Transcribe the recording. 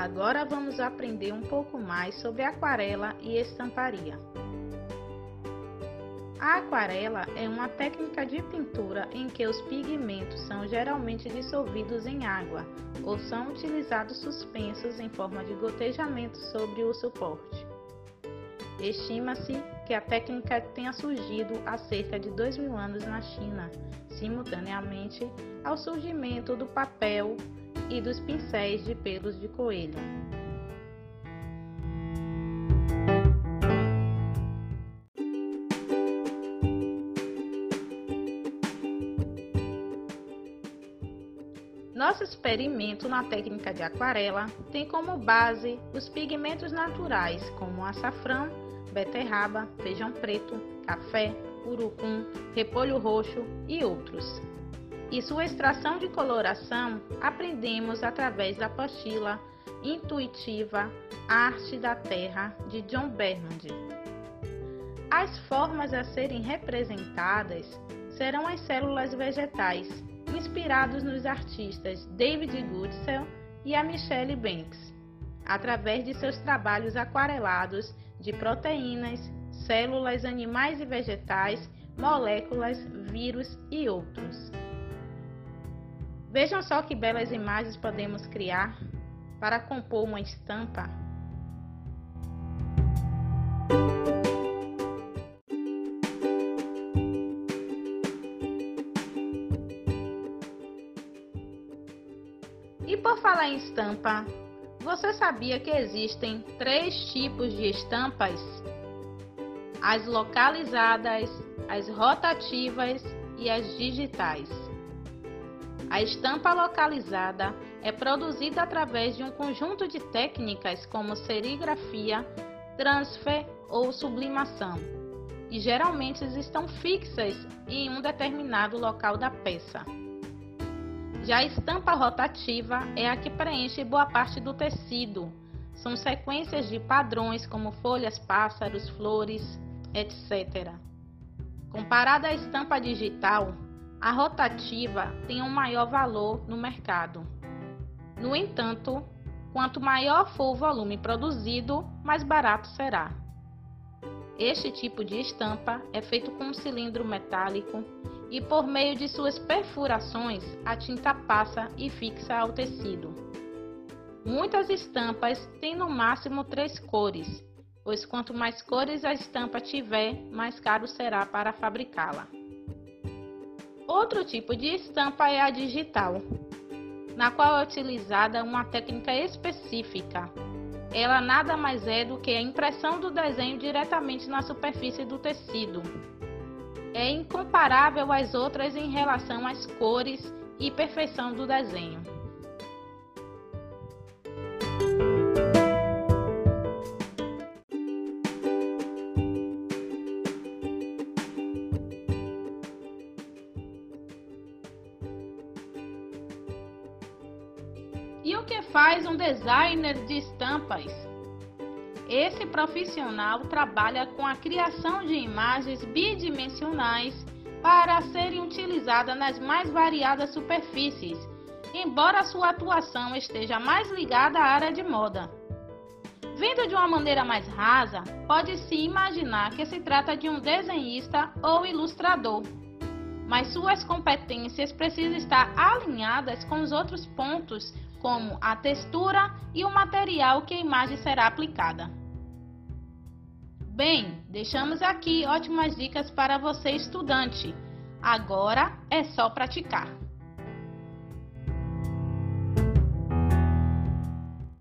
Agora vamos aprender um pouco mais sobre aquarela e estamparia. A aquarela é uma técnica de pintura em que os pigmentos são geralmente dissolvidos em água ou são utilizados suspensos em forma de gotejamento sobre o suporte. Estima-se que a técnica tenha surgido há cerca de dois mil anos na China, simultaneamente ao surgimento do papel e dos pincéis de pelos de coelho. Nosso experimento na técnica de aquarela tem como base os pigmentos naturais, como açafrão, beterraba, feijão preto, café, urucum, repolho roxo e outros. E sua extração de coloração aprendemos através da apostila intuitiva Arte da Terra de John Bernard. As formas a serem representadas serão as células vegetais inspirados nos artistas David Goodsell e a Michelle Banks, através de seus trabalhos aquarelados de proteínas, células animais e vegetais, moléculas, vírus e outros. Vejam só que belas imagens podemos criar para compor uma estampa E por falar em estampa, você sabia que existem três tipos de estampas? As localizadas, as rotativas e as digitais. A estampa localizada é produzida através de um conjunto de técnicas como serigrafia, transfer ou sublimação, e geralmente estão fixas em um determinado local da peça. Já a estampa rotativa é a que preenche boa parte do tecido. São sequências de padrões como folhas, pássaros, flores, etc. Comparada à estampa digital, a rotativa tem um maior valor no mercado. No entanto, quanto maior for o volume produzido, mais barato será. Este tipo de estampa é feito com um cilindro metálico e por meio de suas perfurações a tinta passa e fixa ao tecido. Muitas estampas têm no máximo três cores, pois quanto mais cores a estampa tiver, mais caro será para fabricá-la. Outro tipo de estampa é a digital, na qual é utilizada uma técnica específica. Ela nada mais é do que a impressão do desenho diretamente na superfície do tecido é incomparável às outras em relação às cores e perfeição do desenho. E o que faz um designer de estampas? Esse profissional trabalha com a criação de imagens bidimensionais para serem utilizadas nas mais variadas superfícies, embora sua atuação esteja mais ligada à área de moda. Vendo de uma maneira mais rasa, pode-se imaginar que se trata de um desenhista ou ilustrador, mas suas competências precisam estar alinhadas com os outros pontos, como a textura e o material que a imagem será aplicada. Bem, deixamos aqui ótimas dicas para você estudante. Agora é só praticar.